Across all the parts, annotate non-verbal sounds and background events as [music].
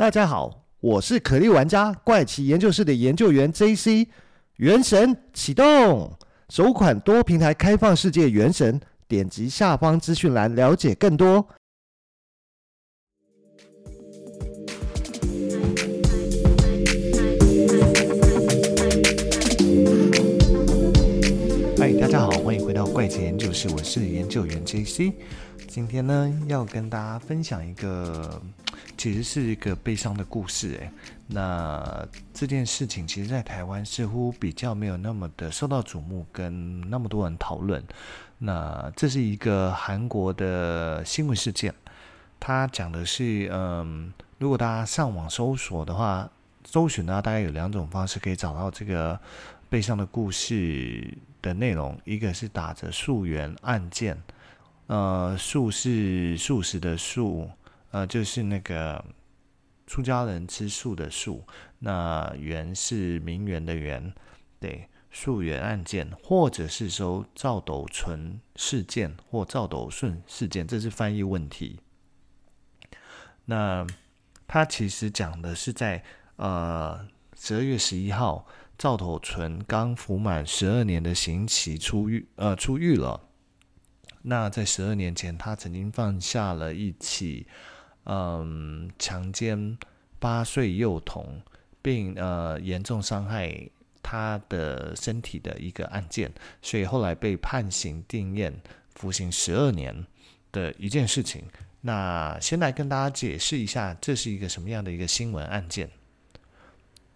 大家好，我是可莉玩家怪奇研究室的研究员 JC。原神启动，首款多平台开放世界原神，点击下方资讯栏了解更多。嗨，大家好，欢迎回到怪奇研究室，我是研究员 JC。今天呢，要跟大家分享一个。其实是一个悲伤的故事，诶，那这件事情其实，在台湾似乎比较没有那么的受到瞩目，跟那么多人讨论。那这是一个韩国的新闻事件，它讲的是，嗯，如果大家上网搜索的话，搜寻呢，大概有两种方式可以找到这个悲伤的故事的内容，一个是打着溯源案件，呃，素是素食的素。呃，就是那个出家人吃素的素，那媛是名媛的媛，对，素媛案件，或者是说赵斗淳事件或赵斗顺事件，这是翻译问题。那他其实讲的是在呃十二月十一号，赵斗淳刚服满十二年的刑期出狱，呃出狱了。那在十二年前，他曾经犯下了一起。嗯，强奸八岁幼童，并呃严重伤害他的身体的一个案件，所以后来被判刑定谳，服刑十二年的一件事情。那先来跟大家解释一下，这是一个什么样的一个新闻案件。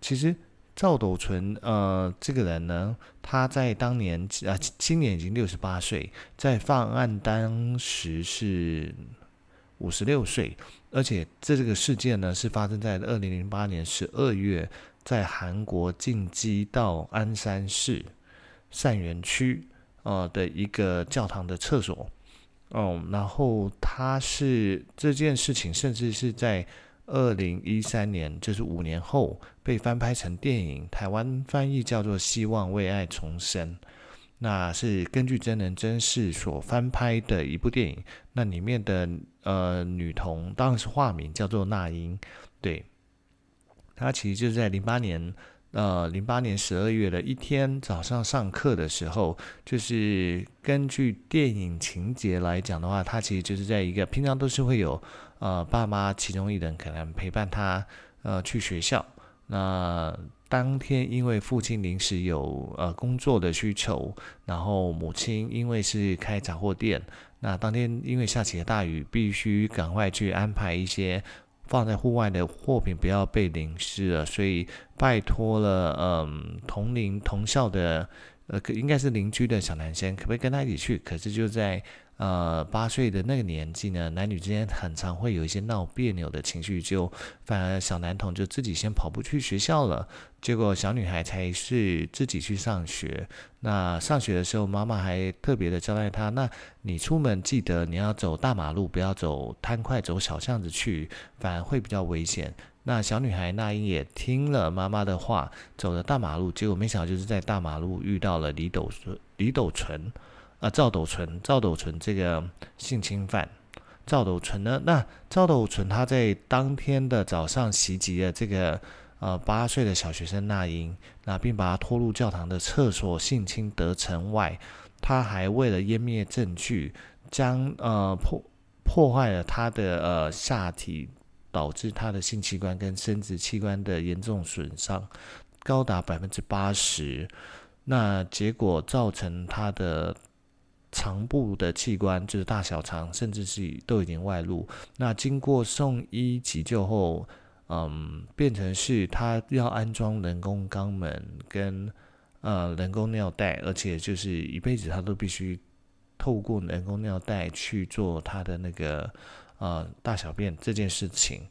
其实赵斗淳呃这个人呢，他在当年呃今年已经六十八岁，在犯案当时是。五十六岁，而且这这个事件呢，是发生在二零零八年十二月，在韩国进击到安山市善元区呃的一个教堂的厕所，哦、然后他是这件事情，甚至是在二零一三年，就是五年后被翻拍成电影，台湾翻译叫做《希望为爱重生》。那是根据真人真事所翻拍的一部电影，那里面的呃女童当然是化名叫做那英，对，她其实就是在零八年呃零八年十二月的一天早上上课的时候，就是根据电影情节来讲的话，她其实就是在一个平常都是会有呃爸妈其中一人可能陪伴她呃去学校，那。当天因为父亲临时有呃工作的需求，然后母亲因为是开杂货店，那当天因为下起了大雨，必须赶快去安排一些放在户外的货品不要被淋湿了，所以拜托了嗯同龄同校的呃应该是邻居的小男生，可不可以跟他一起去？可是就在呃，八岁的那个年纪呢，男女之间很常会有一些闹别扭的情绪，就反而小男童就自己先跑步去学校了，结果小女孩才是自己去上学。那上学的时候，妈妈还特别的交代她，那你出门记得你要走大马路，不要走摊块，走小巷子去，反而会比较危险。那小女孩那英也听了妈妈的话，走了大马路，结果没想到就是在大马路遇到了李斗李斗淳。啊，赵斗淳，赵斗淳这个性侵犯，赵斗淳呢？那赵斗淳他在当天的早上袭击了这个呃八岁的小学生那英，那并把他拖入教堂的厕所性侵得逞外，他还为了湮灭证据，将呃破破坏了他的呃下体，导致他的性器官跟生殖器官的严重损伤，高达百分之八十，那结果造成他的。肠部的器官就是大小肠，甚至是都已经外露。那经过送医急救后，嗯，变成是他要安装人工肛门跟呃人工尿袋，而且就是一辈子他都必须透过人工尿袋去做他的那个呃大小便这件事情。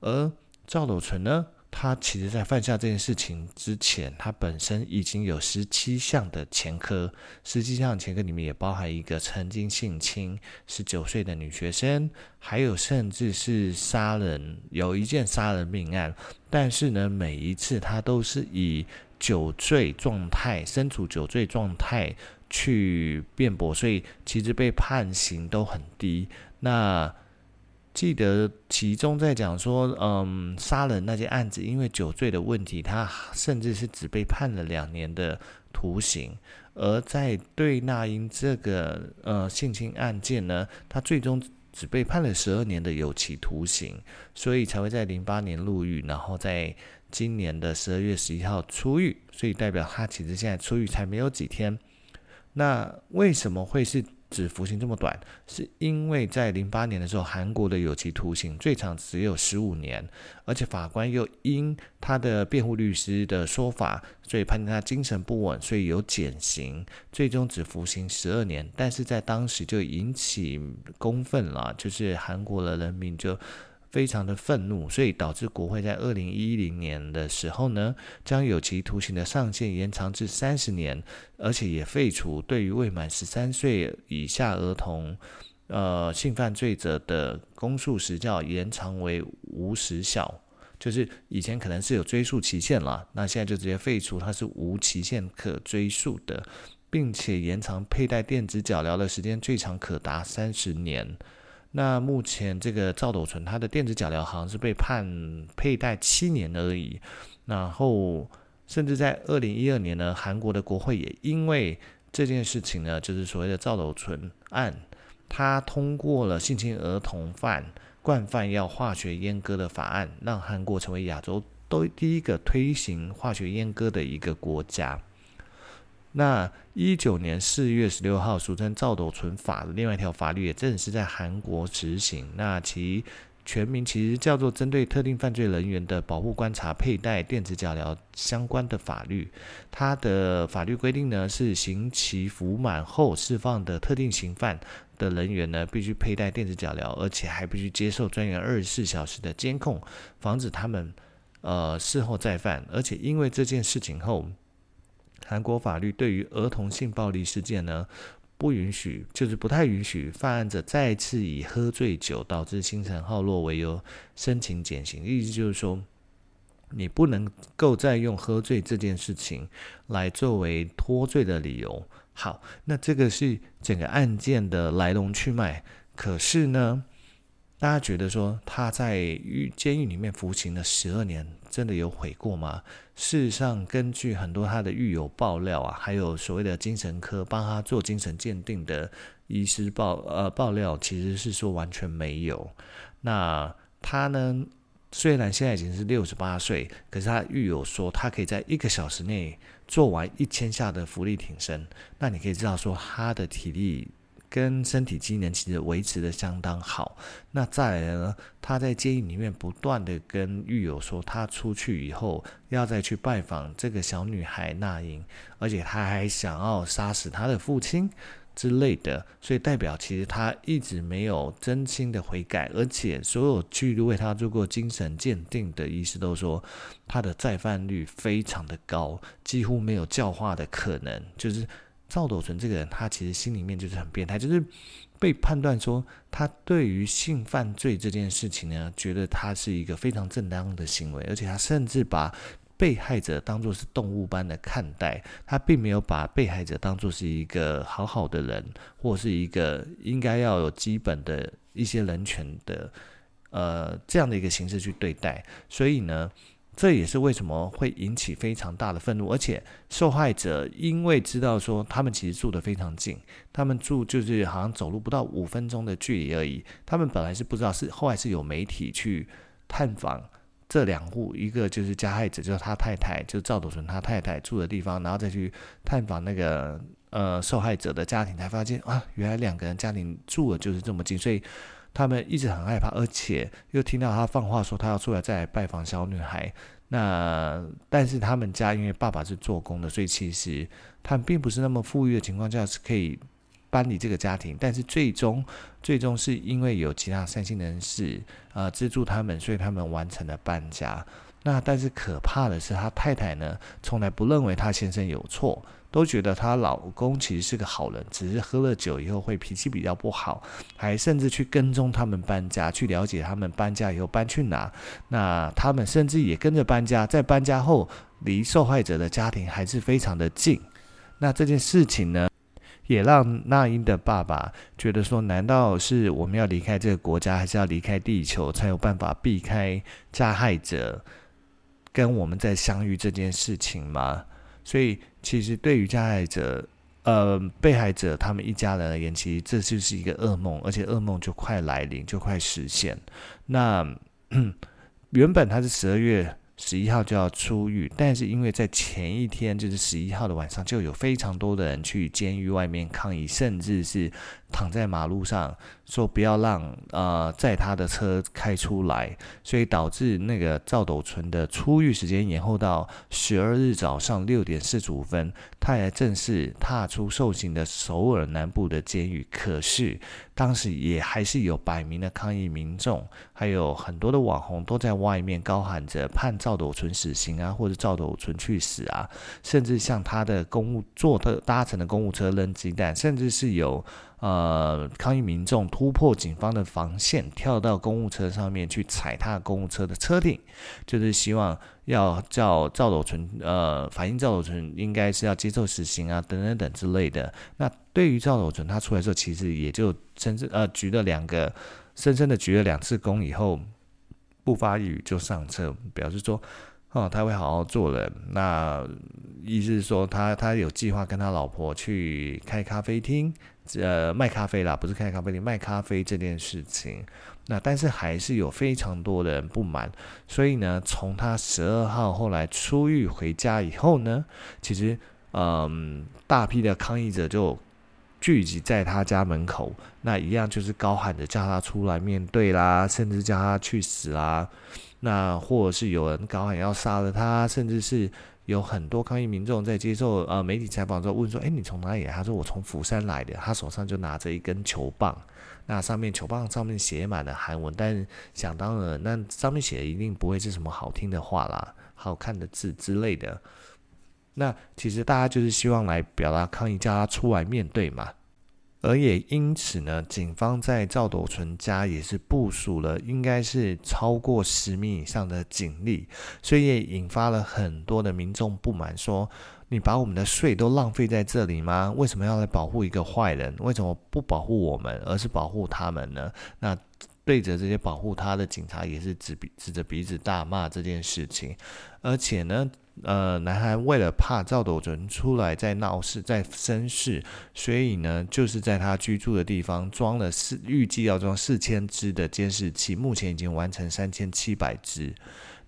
而赵斗淳呢？他其实，在犯下这件事情之前，他本身已经有十七项的前科，十七项前科里面也包含一个曾经性侵十九岁的女学生，还有甚至是杀人，有一件杀人命案。但是呢，每一次他都是以酒醉状态，身处酒醉状态去辩驳，所以其实被判刑都很低。那记得其中在讲说，嗯，杀人那件案子，因为酒醉的问题，他甚至是只被判了两年的徒刑。而在对那英这个呃性侵案件呢，他最终只被判了十二年的有期徒刑，所以才会在零八年入狱，然后在今年的十二月十一号出狱。所以代表他其实现在出狱才没有几天。那为什么会是？只服刑这么短，是因为在零八年的时候，韩国的有期徒刑最长只有十五年，而且法官又因他的辩护律师的说法，所以判定他精神不稳，所以有减刑，最终只服刑十二年。但是在当时就引起公愤了，就是韩国的人民就。非常的愤怒，所以导致国会在二零一零年的时候呢，将有期徒刑的上限延长至三十年，而且也废除对于未满十三岁以下儿童，呃，性犯罪者的公诉时效延长为无时效，就是以前可能是有追诉期限了，那现在就直接废除，它是无期限可追诉的，并且延长佩戴电子脚镣的时间，最长可达三十年。那目前这个赵斗淳他的电子脚镣好像是被判佩戴七年而已，然后甚至在二零一二年呢，韩国的国会也因为这件事情呢，就是所谓的赵斗淳案，他通过了性侵儿童犯惯犯要化学阉割的法案，让韩国成为亚洲都第一个推行化学阉割的一个国家。那一九年四月十六号，俗称赵斗淳法的另外一条法律也正式在韩国执行。那其全名其实叫做《针对特定犯罪人员的保护、观察、佩戴电子脚镣相关的法律》。它的法律规定呢，是刑期服满后释放的特定刑犯的人员呢，必须佩戴电子脚镣，而且还必须接受专员二十四小时的监控，防止他们呃事后再犯。而且因为这件事情后。韩国法律对于儿童性暴力事件呢，不允许，就是不太允许犯案者再次以喝醉酒导致精神耗弱为由申请减刑。意思就是说，你不能够再用喝醉这件事情来作为脱罪的理由。好，那这个是整个案件的来龙去脉。可是呢，大家觉得说他在狱监狱里面服刑了十二年，真的有悔过吗？事实上，根据很多他的狱友爆料啊，还有所谓的精神科帮他做精神鉴定的医师爆呃爆料，其实是说完全没有。那他呢，虽然现在已经是六十八岁，可是他狱友说他可以在一个小时内做完一千下的伏地挺身。那你可以知道说他的体力。跟身体机能其实维持得相当好。那再来呢，他在监狱里面不断的跟狱友说，他出去以后要再去拜访这个小女孩那英，而且他还想要杀死他的父亲之类的。所以代表其实他一直没有真心的悔改，而且所有去为他做过精神鉴定的医师都说，他的再犯率非常的高，几乎没有教化的可能，就是。赵斗淳这个人，他其实心里面就是很变态，就是被判断说他对于性犯罪这件事情呢，觉得他是一个非常正当的行为，而且他甚至把被害者当作是动物般的看待，他并没有把被害者当作是一个好好的人，或是一个应该要有基本的一些人权的，呃，这样的一个形式去对待，所以呢。这也是为什么会引起非常大的愤怒，而且受害者因为知道说他们其实住得非常近，他们住就是好像走路不到五分钟的距离而已。他们本来是不知道，是后来是有媒体去探访这两户，一个就是加害者，就是他太太，就是赵斗淳他太太住的地方，然后再去探访那个呃受害者的家庭，才发现啊，原来两个人家庭住的就是这么近，所以。他们一直很害怕，而且又听到他放话说他要出来再来拜访小女孩。那但是他们家因为爸爸是做工的，所以其实他们并不是那么富裕的情况下是可以搬离这个家庭。但是最终，最终是因为有其他善心人士啊、呃、资助他们，所以他们完成了搬家。那但是可怕的是，他太太呢从来不认为他先生有错。都觉得她老公其实是个好人，只是喝了酒以后会脾气比较不好，还甚至去跟踪他们搬家，去了解他们搬家以后搬去哪。那他们甚至也跟着搬家，在搬家后离受害者的家庭还是非常的近。那这件事情呢，也让那英的爸爸觉得说：难道是我们要离开这个国家，还是要离开地球，才有办法避开加害者跟我们再相遇这件事情吗？所以，其实对于加害者，呃，被害者他们一家人而言，其实这就是一个噩梦，而且噩梦就快来临，就快实现。那 [clears throat] 原本他是十二月。十一号就要出狱，但是因为在前一天，就是十一号的晚上，就有非常多的人去监狱外面抗议，甚至是躺在马路上说不要让呃载他的车开出来，所以导致那个赵斗淳的出狱时间延后到十二日早上六点四十五分，他也正式踏出受刑的首尔南部的监狱。可是当时也还是有百名的抗议民众，还有很多的网红都在外面高喊着判赵斗淳死刑啊，或者赵斗淳去死啊，甚至向他的公务坐的搭乘的公务车扔鸡蛋，甚至是有呃抗议民众突破警方的防线，跳到公务车上面去踩踏公务车的车顶，就是希望要叫赵斗淳呃反映赵斗淳应该是要接受死刑啊等等等之类的。那对于赵斗淳他出来之后，其实也就甚至呃鞠了两个深深的鞠了两次躬以后。不发语就上车，表示说，哦，他会好好做人。那意思是说他，他有计划跟他老婆去开咖啡厅，呃，卖咖啡啦，不是开咖啡厅，卖咖啡这件事情。那但是还是有非常多的人不满，所以呢，从他十二号后来出狱回家以后呢，其实，嗯，大批的抗议者就。聚集在他家门口，那一样就是高喊着叫他出来面对啦，甚至叫他去死啦。那或者是有人高喊要杀了他，甚至是有很多抗议民众在接受呃媒体采访之后问说：“诶，你从哪里来？”他说：“我从釜山来的。”他手上就拿着一根球棒，那上面球棒上面写满了韩文，但想当然，那上面写的一定不会是什么好听的话啦，好看的字之类的。那其实大家就是希望来表达抗议，叫他出来面对嘛。而也因此呢，警方在赵斗淳家也是部署了，应该是超过十名以上的警力，所以也引发了很多的民众不满，说你把我们的税都浪费在这里吗？为什么要来保护一个坏人？为什么不保护我们，而是保护他们呢？那对着这些保护他的警察，也是指指着鼻子大骂这件事情，而且呢。呃，南韩为了怕赵斗淳出来再闹事、再生事，所以呢，就是在他居住的地方装了四，预计要装四千只的监视器，目前已经完成三千七百只。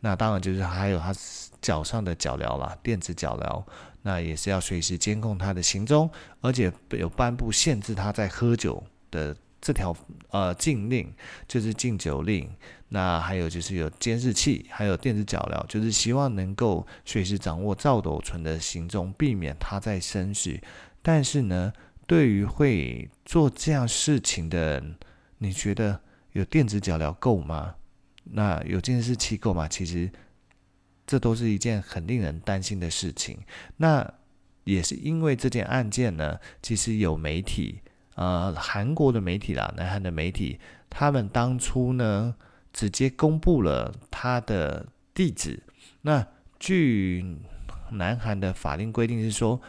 那当然就是还有他脚上的脚镣啦，电子脚镣，那也是要随时监控他的行踪，而且有颁布限制他在喝酒的。这条呃禁令就是禁酒令，那还有就是有监视器，还有电子脚镣，就是希望能够随时掌握赵斗淳的行踪，避免他再生事。但是呢，对于会做这样事情的人，你觉得有电子脚镣够吗？那有监视器够吗？其实这都是一件很令人担心的事情。那也是因为这件案件呢，其实有媒体。呃，韩国的媒体啦，南韩的媒体，他们当初呢，直接公布了他的地址。那据南韩的法令规定是说，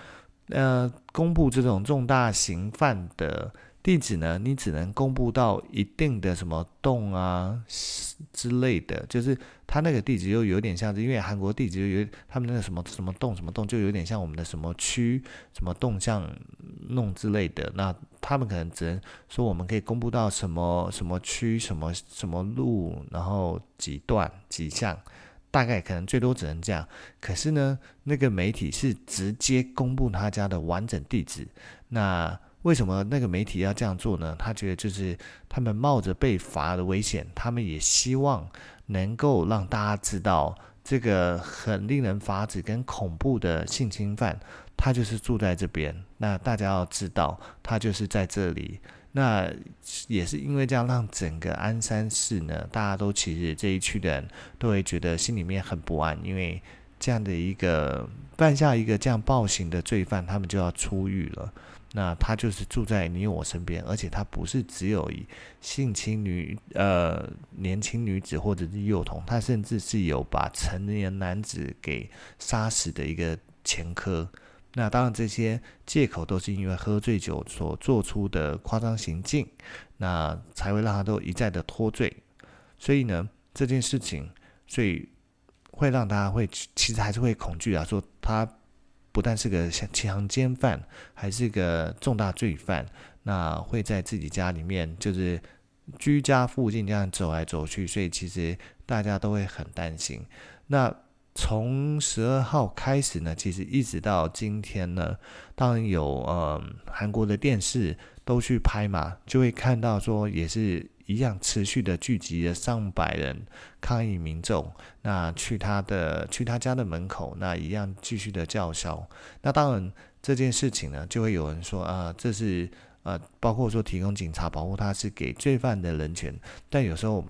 呃，公布这种重大刑犯的。地址呢？你只能公布到一定的什么洞啊之类的，就是他那个地址又有点像是，因为韩国地址又有他们那个什么什么洞什么洞，就有点像我们的什么区什么洞像弄之类的。那他们可能只能说我们可以公布到什么什么区什么什么路，然后几段几项，大概可能最多只能这样。可是呢，那个媒体是直接公布他家的完整地址，那。为什么那个媒体要这样做呢？他觉得就是他们冒着被罚的危险，他们也希望能够让大家知道这个很令人发指跟恐怖的性侵犯，他就是住在这边。那大家要知道，他就是在这里。那也是因为这样，让整个鞍山市呢，大家都其实这一区的人都会觉得心里面很不安，因为这样的一个犯下一个这样暴行的罪犯，他们就要出狱了。那他就是住在你我身边，而且他不是只有以性侵女呃年轻女子或者是幼童，他甚至是有把成年男子给杀死的一个前科。那当然，这些借口都是因为喝醉酒所做出的夸张行径，那才会让他都一再的脱罪。所以呢，这件事情，所以会让大家会其实还是会恐惧啊，说他不但是个强奸犯，还是个重大罪犯，那会在自己家里面就是居家附近这样走来走去，所以其实大家都会很担心。那从十二号开始呢，其实一直到今天呢，当然有呃韩国的电视都去拍嘛，就会看到说也是一样持续的聚集了上百人抗议民众，那去他的去他家的门口，那一样继续的叫嚣。那当然这件事情呢，就会有人说啊，这是呃包括说提供警察保护他是给罪犯的人权，但有时候。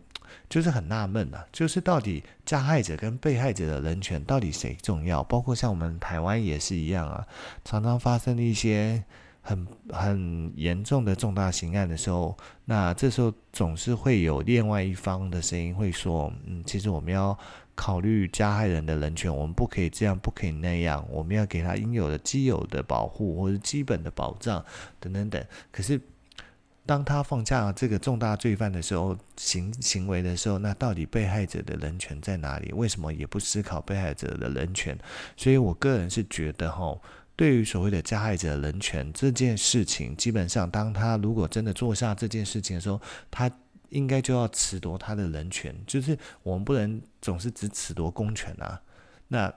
就是很纳闷啊，就是到底加害者跟被害者的人权到底谁重要？包括像我们台湾也是一样啊，常常发生一些很很严重的重大刑案的时候，那这时候总是会有另外一方的声音会说，嗯，其实我们要考虑加害人的人权，我们不可以这样，不可以那样，我们要给他应有的基有的保护或者基本的保障等等等。可是。当他放下这个重大罪犯的时候，行行为的时候，那到底被害者的人权在哪里？为什么也不思考被害者的人权？所以我个人是觉得，哈，对于所谓的加害者人权这件事情，基本上，当他如果真的做下这件事情的时候，他应该就要褫夺他的人权。就是我们不能总是只褫夺公权啊，那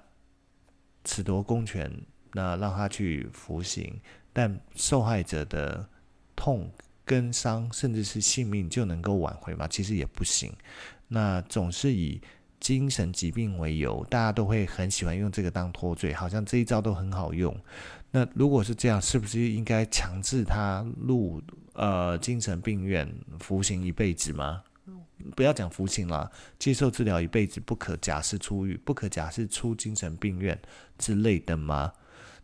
褫夺公权，那让他去服刑，但受害者的痛。跟伤甚至是性命就能够挽回吗？其实也不行。那总是以精神疾病为由，大家都会很喜欢用这个当脱罪，好像这一招都很好用。那如果是这样，是不是应该强制他入呃精神病院服刑一辈子吗？不要讲服刑了，接受治疗一辈子，不可假释出狱，不可假释出精神病院之类的吗？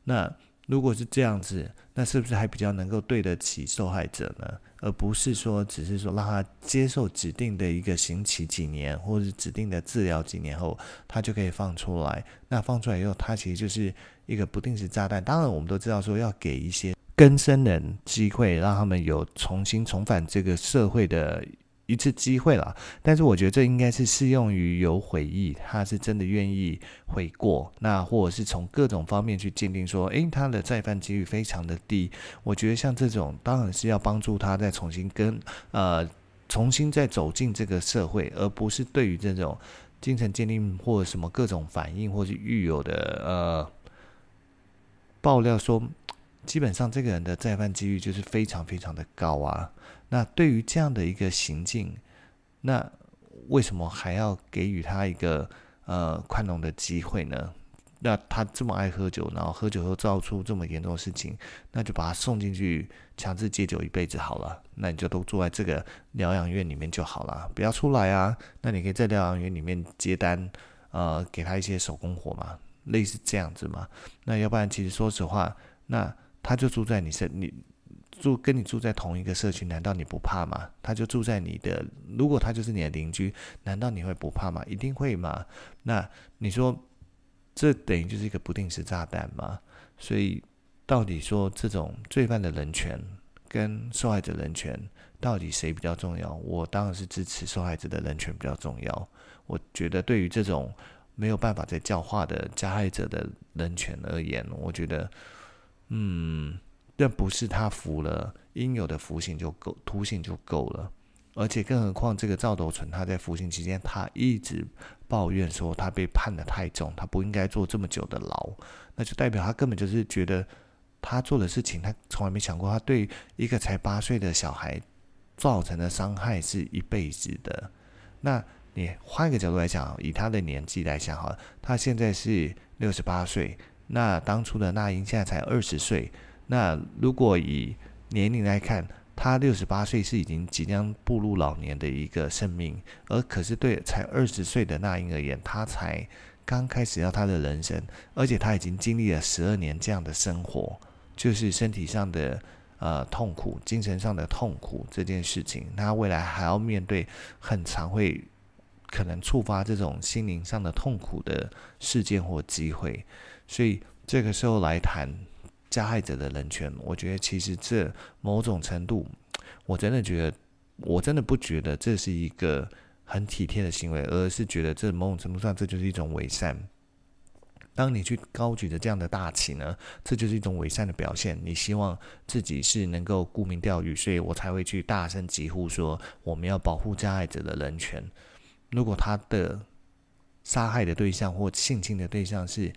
那。如果是这样子，那是不是还比较能够对得起受害者呢？而不是说只是说让他接受指定的一个刑期几年，或者指定的治疗几年后，他就可以放出来。那放出来以后，他其实就是一个不定时炸弹。当然，我们都知道说要给一些更生人机会，让他们有重新重返这个社会的。一次机会了，但是我觉得这应该是适用于有悔意，他是真的愿意悔过，那或者是从各种方面去鉴定说，诶，他的再犯几率非常的低。我觉得像这种当然是要帮助他再重新跟呃重新再走进这个社会，而不是对于这种精神鉴定或者什么各种反应或是育有的呃爆料说，基本上这个人的再犯几率就是非常非常的高啊。那对于这样的一个行径，那为什么还要给予他一个呃宽容的机会呢？那他这么爱喝酒，然后喝酒又造出这么严重的事情，那就把他送进去强制戒酒一辈子好了。那你就都住在这个疗养院里面就好了，不要出来啊。那你可以在疗养院里面接单，呃，给他一些手工活嘛，类似这样子嘛。那要不然，其实说实话，那他就住在你身你。住跟你住在同一个社区，难道你不怕吗？他就住在你的，如果他就是你的邻居，难道你会不怕吗？一定会吗？那你说，这等于就是一个不定时炸弹吗？所以，到底说这种罪犯的人权跟受害者人权，到底谁比较重要？我当然是支持受害者的人权比较重要。我觉得对于这种没有办法再教化的加害者的人权而言，我觉得，嗯。这不是他服了应有的服刑就够，徒刑就够了，而且更何况这个赵斗淳他在服刑期间，他一直抱怨说他被判得太重，他不应该坐这么久的牢，那就代表他根本就是觉得他做的事情，他从来没想过他对一个才八岁的小孩造成的伤害是一辈子的。那你换一个角度来讲，以他的年纪来讲，哈，他现在是六十八岁，那当初的那英现在才二十岁。那如果以年龄来看，他六十八岁是已经即将步入老年的一个生命，而可是对才二十岁的那英而言，他才刚开始要他的人生，而且他已经经历了十二年这样的生活，就是身体上的呃痛苦、精神上的痛苦这件事情，他未来还要面对很常会可能触发这种心灵上的痛苦的事件或机会，所以这个时候来谈。加害者的人权。我觉得其实这某种程度，我真的觉得，我真的不觉得这是一个很体贴的行为，而是觉得这某种程度上这就是一种伪善。当你去高举着这样的大旗呢，这就是一种伪善的表现。你希望自己是能够沽名钓誉，所以我才会去大声疾呼说我们要保护加害者的人权。如果他的杀害的对象或性侵的对象是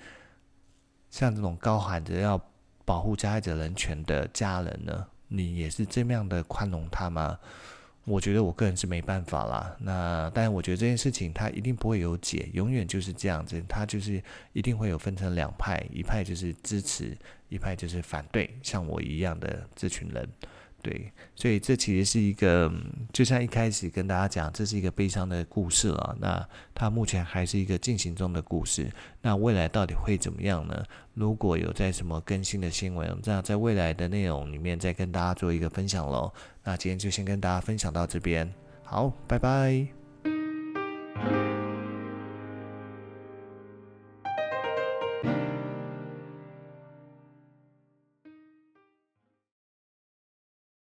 像这种高喊着要保护加害者人权的家人呢，你也是这么样的宽容他吗？我觉得我个人是没办法啦。那但我觉得这件事情他一定不会有解，永远就是这样子，他就是一定会有分成两派，一派就是支持，一派就是反对，像我一样的这群人。对，所以这其实是一个，就像一开始跟大家讲，这是一个悲伤的故事了。那它目前还是一个进行中的故事。那未来到底会怎么样呢？如果有在什么更新的新闻，这样在未来的内容里面再跟大家做一个分享喽。那今天就先跟大家分享到这边，好，拜拜。